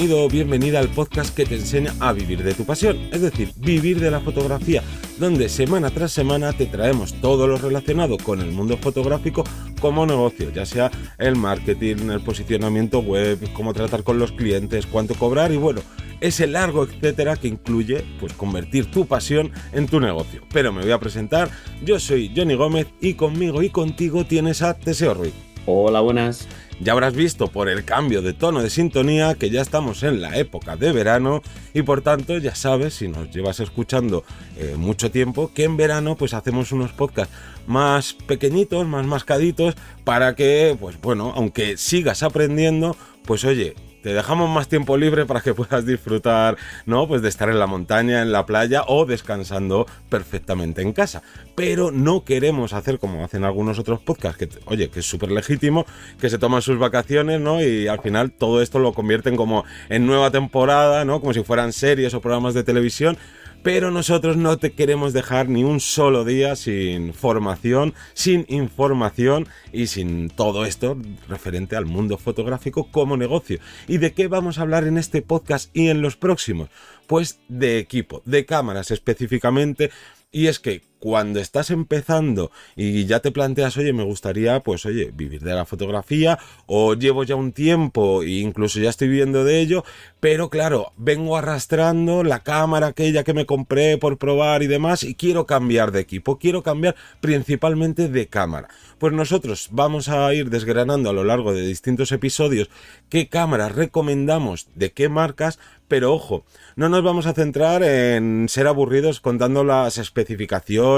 bienvenido o bienvenida al podcast que te enseña a vivir de tu pasión, es decir, vivir de la fotografía, donde semana tras semana te traemos todo lo relacionado con el mundo fotográfico como negocio, ya sea el marketing, el posicionamiento web, cómo tratar con los clientes, cuánto cobrar y bueno, ese largo etcétera que incluye pues convertir tu pasión en tu negocio. Pero me voy a presentar, yo soy Johnny Gómez y conmigo y contigo tienes a Teseo Ruiz. Hola, buenas. Ya habrás visto por el cambio de tono de sintonía que ya estamos en la época de verano y por tanto ya sabes, si nos llevas escuchando eh, mucho tiempo, que en verano pues hacemos unos podcasts más pequeñitos, más mascaditos, para que, pues bueno, aunque sigas aprendiendo, pues oye, te dejamos más tiempo libre para que puedas disfrutar, ¿no? Pues de estar en la montaña, en la playa o descansando perfectamente en casa. Pero no queremos hacer como hacen algunos otros podcasts, que, oye, que es súper legítimo, que se toman sus vacaciones, ¿no? Y al final todo esto lo convierten como en nueva temporada, ¿no? Como si fueran series o programas de televisión pero nosotros no te queremos dejar ni un solo día sin formación, sin información y sin todo esto referente al mundo fotográfico como negocio. ¿Y de qué vamos a hablar en este podcast y en los próximos? Pues de equipo, de cámaras específicamente. Y es que cuando estás empezando y ya te planteas, oye, me gustaría, pues, oye, vivir de la fotografía o llevo ya un tiempo e incluso ya estoy viviendo de ello, pero claro, vengo arrastrando la cámara aquella que me compré por probar y demás y quiero cambiar de equipo, quiero cambiar principalmente de cámara. Pues nosotros vamos a ir desgranando a lo largo de distintos episodios qué cámaras recomendamos, de qué marcas, pero ojo, no nos vamos a centrar en ser aburridos contando las especificaciones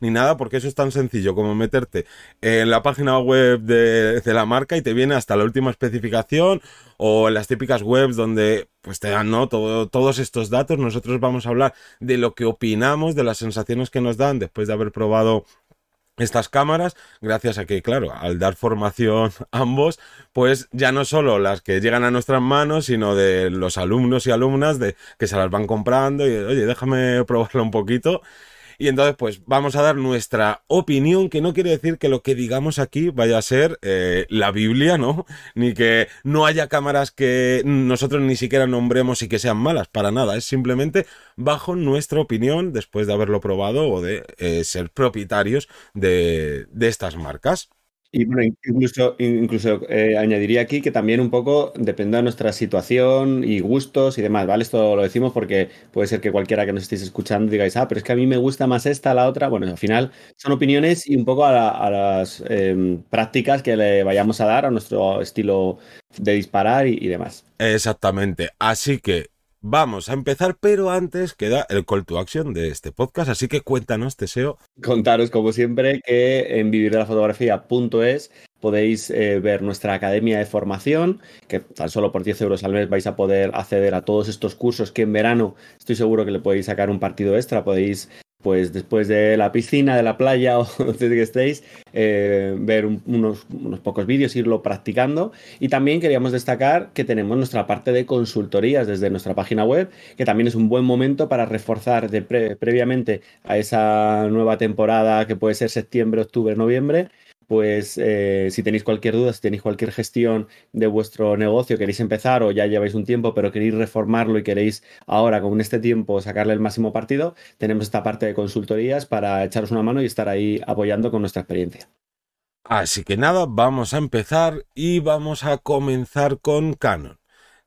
ni nada, porque eso es tan sencillo como meterte en la página web de, la marca y te viene hasta la última especificación o en las típicas webs donde pues te dan ¿no? todos estos datos. Nosotros vamos a hablar de lo que opinamos, de las sensaciones que nos dan después de haber probado estas cámaras, gracias a que, claro, al dar formación ambos, pues ya no solo las que llegan a nuestras manos, sino de los alumnos y alumnas de que se las van comprando y, oye, déjame probarlo un poquito y entonces, pues vamos a dar nuestra opinión, que no quiere decir que lo que digamos aquí vaya a ser eh, la Biblia, ¿no? Ni que no haya cámaras que nosotros ni siquiera nombremos y que sean malas, para nada. Es simplemente bajo nuestra opinión después de haberlo probado o de eh, ser propietarios de estas marcas. Y bueno, incluso, incluso eh, añadiría aquí que también un poco depende de nuestra situación y gustos y demás, ¿vale? Esto lo decimos porque puede ser que cualquiera que nos estéis escuchando digáis, ah, pero es que a mí me gusta más esta, la otra. Bueno, al final son opiniones y un poco a, las em, prácticas que le vayamos a dar a nuestro estilo de disparar y demás. Exactamente. Así que Vamos a empezar, pero antes queda el call to action de este podcast, así que cuéntanos, Teseo. Contaros, como siempre, que en vivirdelafotografía.es podéis eh, ver nuestra academia de formación, que tan solo por 10 euros al mes vais a poder acceder a todos estos cursos que en verano estoy seguro que le podéis sacar un partido extra, podéis pues después de la piscina, de la playa o donde que estéis, eh, ver unos, unos, pocos vídeos, irlo practicando. Y también queríamos destacar que tenemos nuestra parte de consultorías desde nuestra página web, que también es un buen momento para reforzar previamente a esa nueva temporada que puede ser septiembre, octubre, noviembre, pues eh, si tenéis cualquier duda, si tenéis cualquier gestión de vuestro negocio, queréis empezar o ya lleváis un tiempo, pero queréis reformarlo y queréis ahora con este tiempo sacarle el máximo partido, tenemos esta parte de consultorías para echaros una mano y estar ahí apoyando con nuestra experiencia. Así que nada, vamos a empezar y vamos a comenzar con Canon.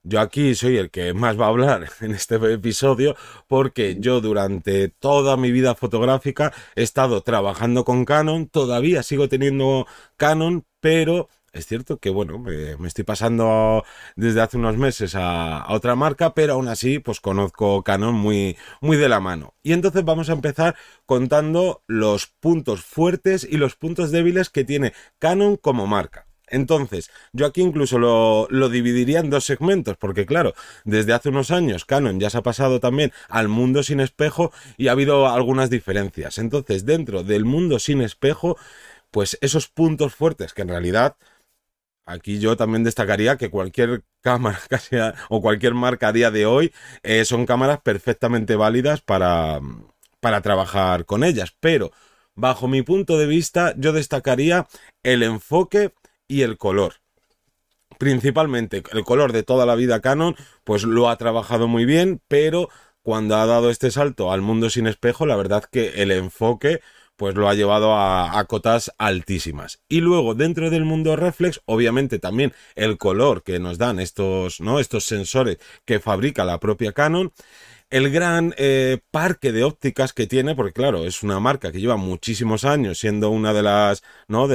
Yo aquí soy el que más va a hablar en este episodio porque yo durante toda mi vida fotográfica he estado trabajando con Canon, todavía sigo teniendo Canon, pero es cierto que, bueno, me, estoy pasando desde hace unos meses a, otra marca, pero aún así, pues conozco Canon muy, muy de la mano. Y entonces vamos a empezar contando los puntos fuertes y los puntos débiles que tiene Canon como marca. Entonces, yo aquí incluso lo, dividiría en dos segmentos, porque claro, desde hace unos años Canon ya se ha pasado también al mundo sin espejo y ha habido algunas diferencias. Entonces, dentro del mundo sin espejo, pues esos puntos fuertes que en realidad aquí yo también destacaría que cualquier cámara o cualquier marca a día de hoy eh, son cámaras perfectamente válidas para, para trabajar con ellas, pero bajo mi punto de vista yo destacaría el enfoque y el color. principalmente el color de toda la vida Canon, pues lo ha trabajado muy bien, pero cuando ha dado este salto al mundo sin espejo, la verdad que el enfoque pues lo ha llevado a, cotas altísimas. Y luego, dentro del mundo reflex, obviamente también el color que nos dan estos, ¿no? estos sensores que fabrica la propia Canon el gran eh, parque de ópticas que tiene, porque claro, es una marca que lleva muchísimos años siendo una de las, ¿no?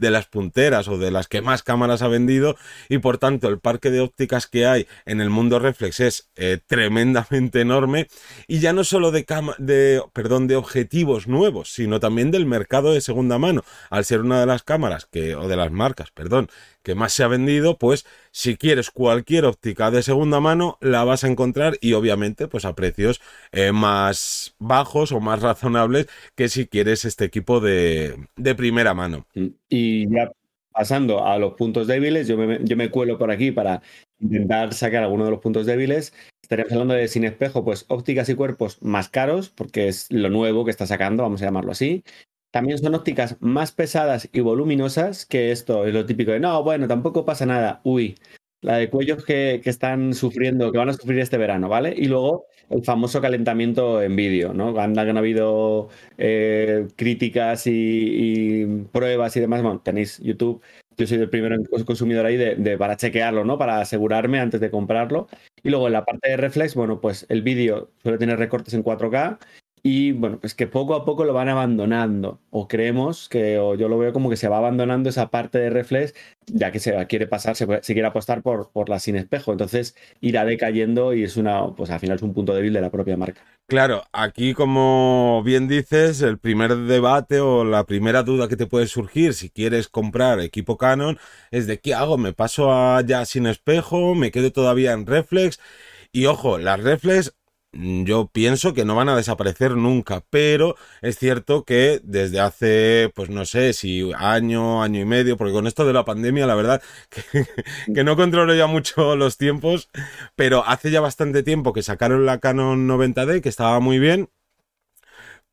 De las punteras o de las que más cámaras ha vendido y por tanto el parque de ópticas que hay en el mundo reflex es eh, tremendamente enorme y ya no solo de, de, perdón, de objetivos nuevos, sino también del mercado de segunda mano, al ser una de las cámaras que, o de las marcas, perdón, que más se ha vendido, pues si quieres cualquier óptica de segunda mano, la vas a encontrar y obviamente pues a precios eh, más bajos o más razonables que si quieres este equipo de, de primera mano. Y ya pasando a los puntos débiles, yo me, yo me cuelo por aquí para intentar sacar alguno de los puntos débiles. Estaríamos hablando de sin espejo, pues ópticas y cuerpos más caros, porque es lo nuevo que está sacando, vamos a llamarlo así. También son ópticas más pesadas y voluminosas, que esto es lo típico de, no, bueno, tampoco pasa nada, uy, la de cuellos que, están sufriendo, que van a sufrir este verano, ¿vale? Y luego el famoso calentamiento en vídeo, ¿no? Anda que no ha habido eh, críticas y, pruebas y demás. Bueno, tenéis YouTube. Yo soy el primero consumidor ahí de, para chequearlo, ¿no? Para asegurarme antes de comprarlo. Y luego en la parte de reflex, bueno, pues el vídeo suele tener recortes en 4K y bueno, pues que poco a poco lo van abandonando, o creemos que, o yo lo veo como que se va abandonando esa parte de reflex, ya que se quiere pasar, se, quiere apostar por, por la sin espejo, entonces irá decayendo y es una, pues al final es un punto débil de la propia marca. Claro, aquí como bien dices, el primer debate o la primera duda que te puede surgir si quieres comprar equipo Canon es de qué hago, me paso a ya sin espejo, me quedo todavía en reflex. Y ojo, las reflex yo pienso que no van a desaparecer nunca, pero es cierto que desde hace, pues no sé, si año, año y medio, porque con esto de la pandemia, la verdad que, no controlo ya mucho los tiempos, pero hace ya bastante tiempo que sacaron la Canon 90D, que estaba muy bien,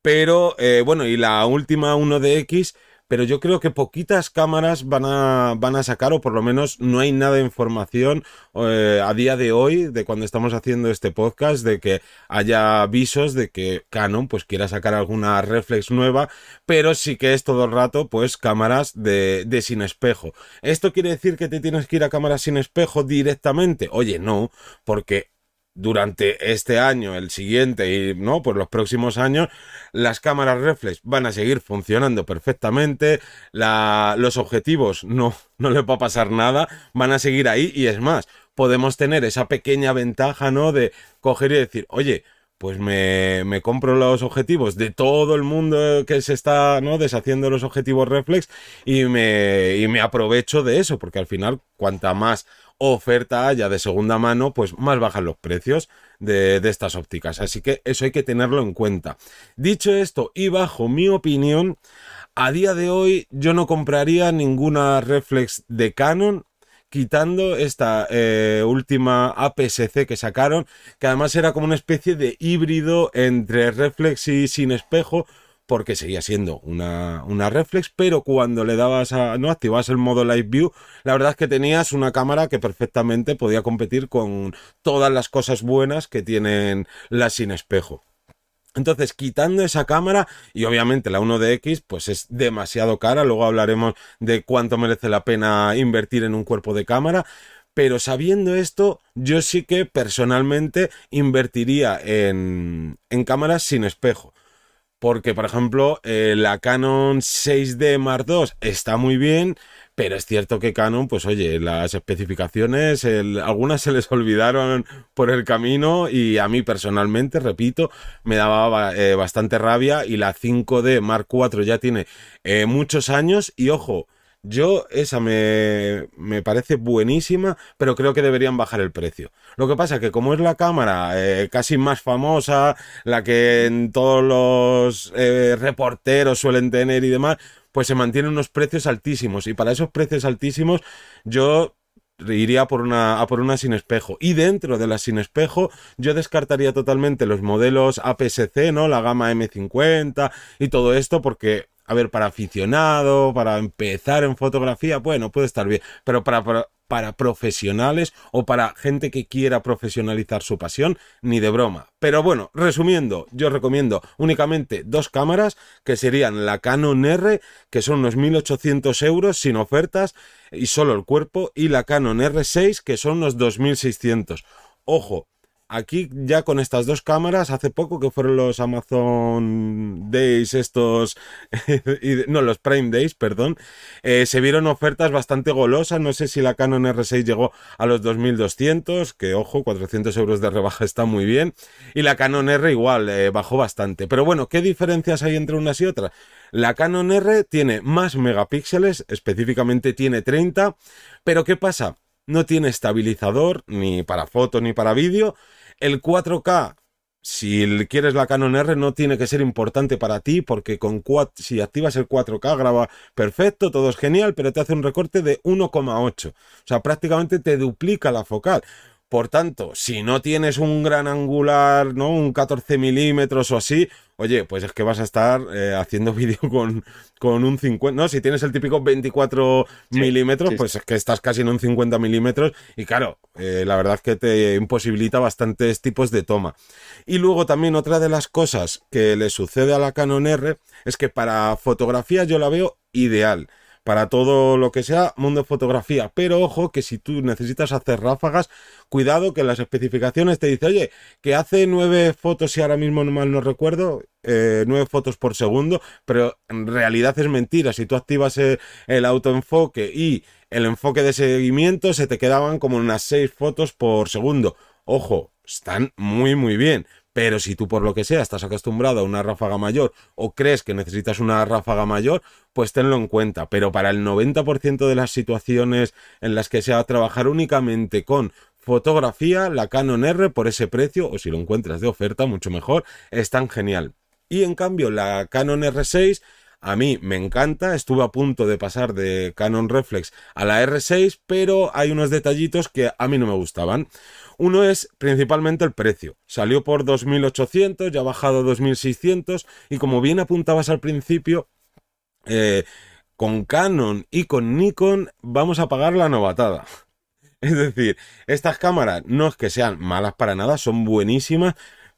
pero eh, bueno, y la última 1DX pero yo creo que poquitas cámaras van a, van a sacar, o por lo menos no hay nada de información eh, a día de hoy, de cuando estamos haciendo este podcast, de que haya avisos de que Canon pues quiera sacar alguna reflex nueva, pero sí que es todo el rato pues cámaras de, de sin espejo. ¿Esto quiere decir que te tienes que ir a cámaras sin espejo directamente? Oye, no, porque durante este año, el siguiente y no, pues los próximos años, las cámaras reflex van a seguir funcionando perfectamente, los objetivos no, no les va a pasar nada, van a seguir ahí y es más, podemos tener esa pequeña ventaja, ¿no? De coger y decir, oye, pues me, me, compro los objetivos de todo el mundo que se está ¿no? deshaciendo los objetivos reflex y me, y me aprovecho de eso, porque al final, cuanta más oferta haya de segunda mano, pues más bajan los precios de, estas ópticas. Así que eso hay que tenerlo en cuenta. Dicho esto, y bajo mi opinión, a día de hoy yo no compraría ninguna reflex de Canon. Quitando esta eh, última APS-C que sacaron, que además era como una especie de híbrido entre reflex y sin espejo, porque seguía siendo una, una reflex, pero cuando le dabas a, no activabas el modo Live View, la verdad es que tenías una cámara que perfectamente podía competir con todas las cosas buenas que tienen las sin espejo. Entonces, quitando esa cámara, y obviamente la 1DX, pues es demasiado cara, luego hablaremos de cuánto merece la pena invertir en un cuerpo de cámara, pero sabiendo esto, yo sí que personalmente invertiría en, en cámaras sin espejo. Porque, por ejemplo, eh, la Canon 6D Mark II está muy bien, pero es cierto que Canon, pues oye, las especificaciones, algunas se les olvidaron por el camino y a mí personalmente, repito, me daba eh, bastante rabia y la 5D Mark IV ya tiene eh, muchos años y ojo, yo esa me, me, parece buenísima, pero creo que deberían bajar el precio. Lo que pasa que como es la cámara eh, casi más famosa, la que en todos los eh, reporteros suelen tener y demás, pues se mantienen unos precios altísimos. Y para esos precios altísimos yo iría por una, a por una sin espejo. Y dentro de la sin espejo, yo descartaría totalmente los modelos APS-C, ¿no? La gama M50 y todo esto, porque a ver, para aficionado, para empezar en fotografía, bueno, puede estar bien, pero para, para, profesionales o para gente que quiera profesionalizar su pasión, ni de broma. Pero bueno, resumiendo, yo recomiendo únicamente dos cámaras, que serían la Canon R, que son unos 1800 euros sin ofertas y solo el cuerpo, y la Canon R6, que son unos 2600. Ojo, Aquí ya con estas dos cámaras, hace poco que fueron los Amazon Days, estos, no, los Prime Days, perdón, eh, se vieron ofertas bastante golosas. No sé si la Canon R6 llegó a los 2200, que ojo, 400 euros de rebaja está muy bien. Y la Canon R igual, eh, bajó bastante. Pero bueno, ¿qué diferencias hay entre unas y otras? La Canon R tiene más megapíxeles, específicamente tiene 30, pero ¿qué pasa? No tiene estabilizador ni para foto ni para vídeo el 4K, si quieres la Canon R, no tiene que ser importante para ti, porque con si activas el 4K graba perfecto, todo es genial, pero te hace un recorte de 1,8. O sea, prácticamente te duplica la focal. Por tanto, si no tienes un gran angular, ¿no? Un 14 milímetros o así, oye, pues es que vas a estar eh, haciendo vídeo con, con, un 50, ¿no? Si tienes el típico 24 milímetros, pues es que estás casi en un 50 milímetros y claro, eh, la verdad es que te imposibilita bastantes tipos de toma. Y luego también otra de las cosas que le sucede a la Canon R es que para fotografía yo la veo ideal para todo lo que sea mundo fotografía. Pero ojo que si tú necesitas hacer ráfagas, cuidado que las especificaciones te dice, oye, que hace nueve fotos, si ahora mismo no mal no recuerdo, eh, nueve fotos por segundo, pero en realidad es mentira. Si tú activas el, el autoenfoque y el enfoque de seguimiento, se te quedaban como unas seis fotos por segundo. Ojo, están muy muy bien. Pero si tú por lo que sea estás acostumbrado a una ráfaga mayor o crees que necesitas una ráfaga mayor, pues tenlo en cuenta. Pero para el 90% de las situaciones en las que se va a trabajar únicamente con fotografía, la Canon R por ese precio, o si lo encuentras de oferta, mucho mejor, es tan genial. Y en cambio, la Canon R6 a mí me encanta, estuve a punto de pasar de Canon Reflex a la R6, pero hay unos detallitos que a mí no me gustaban. Uno es principalmente el precio. Salió por 2.800, ya ha bajado a 2.600 y como bien apuntabas al principio, eh, con Canon y con Nikon vamos a pagar la novatada. Es decir, estas cámaras no es que sean malas para nada, son buenísimas,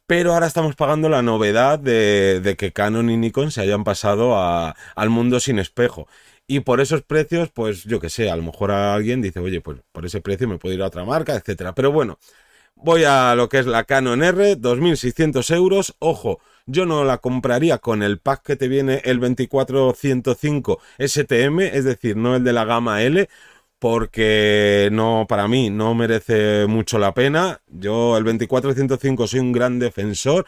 pero ahora estamos pagando la novedad de, que Canon y Nikon se hayan pasado al mundo sin espejo. Y por esos precios, pues yo que sé, a lo mejor alguien dice, oye, pues por ese precio me puedo ir a otra marca, etcétera. Pero bueno, voy a lo que es la Canon R, 2.600 euros. Ojo, yo no la compraría con el pack que te viene el 2405 STM, es decir, no el de la gama L, porque no, para mí no merece mucho la pena. Yo el 2405 soy un gran defensor,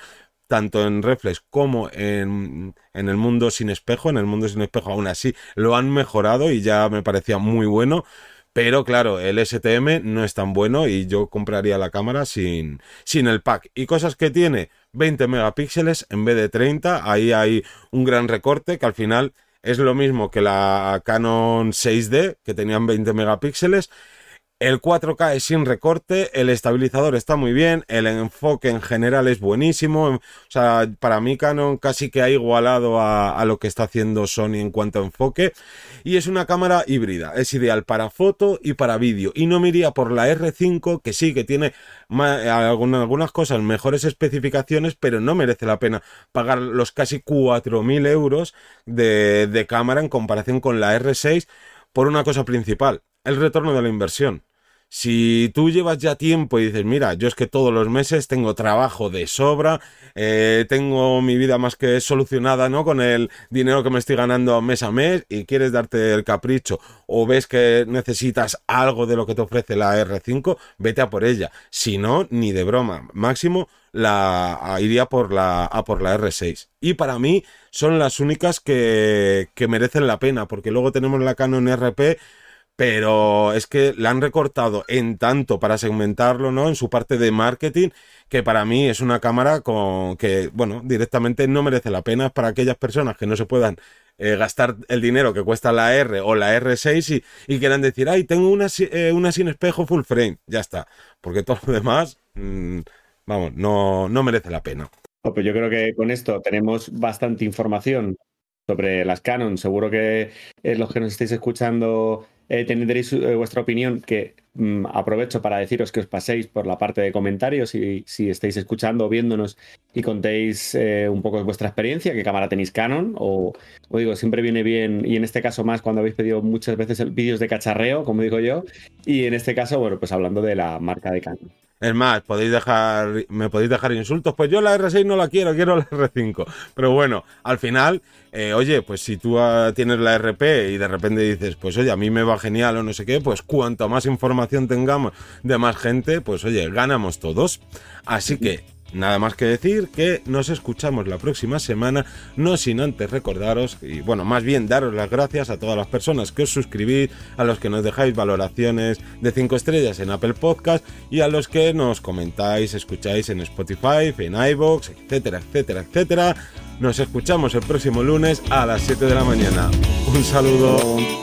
tanto en reflex como en, en, el mundo sin espejo. En el mundo sin espejo aún así lo han mejorado y ya me parecía muy bueno. Pero claro, el STM no es tan bueno y yo compraría la cámara sin, sin el pack. Y cosas que tiene 20 megapíxeles en vez de 30. Ahí hay un gran recorte que al final es lo mismo que la Canon 6D, que tenían 20 megapíxeles, el 4K es sin recorte, el estabilizador está muy bien, el enfoque en general es buenísimo. O sea, para mí Canon casi que ha igualado a, lo que está haciendo Sony en cuanto a enfoque. Y es una cámara híbrida, es ideal para foto y para vídeo. Y no me iría por la R5, que sí, que tiene algunas cosas, mejores especificaciones, pero no merece la pena pagar los casi 4.000 euros de, de cámara en comparación con la R6 por una cosa principal, el retorno de la inversión. Si tú llevas ya tiempo y dices, mira, yo es que todos los meses tengo trabajo de sobra, eh, tengo mi vida más que solucionada, ¿no? Con el dinero que me estoy ganando mes a mes y quieres darte el capricho o ves que necesitas algo de lo que te ofrece la R5, vete a por ella. Si no, ni de broma. Máximo la iría por la a por la R6. Y para mí son las únicas que, que merecen la pena, porque luego tenemos la Canon RP pero es que la han recortado en tanto para segmentarlo, ¿no? En su parte de marketing, que para mí es una cámara con que, bueno, directamente no merece la pena para aquellas personas que no se puedan eh, gastar el dinero que cuesta la R o la R6 y, quieran decir, ay, tengo una, eh, una sin espejo full frame, ya está, porque todo lo demás, mm, vamos, no, no merece la pena. Pues yo creo que con esto tenemos bastante información sobre las Canon. Seguro que eh, los que nos estáis escuchando eh, tendréis eh, vuestra opinión, que mm, aprovecho para deciros que os paséis por la parte de comentarios y si estáis escuchando o viéndonos y contéis un poco vuestra experiencia, qué cámara tenéis Canon o, o, digo, siempre viene bien y en este caso más cuando habéis pedido muchas veces vídeos de cacharreo, como digo yo, y en este caso, bueno, pues hablando de la marca de Canon. Es más, podéis dejar, me podéis dejar insultos. Pues yo la R6 no la quiero, quiero la R5. Pero bueno, al final, eh, oye, pues si tú ah, tienes la RP y de repente dices, pues oye, a mí me va genial o no sé qué, pues cuanto más información tengamos de más gente, pues oye, ganamos todos. Así que Nada más que decir que nos escuchamos la próxima semana, no sin antes recordaros, y bueno, más bien daros las gracias a todas las personas que os suscribís, a los que nos dejáis valoraciones de 5 estrellas en Apple Podcast y a los que nos comentáis, escucháis en Spotify, en iBox, etcétera, etcétera, etcétera. Nos escuchamos el próximo lunes a las 7 de la mañana. Un saludo.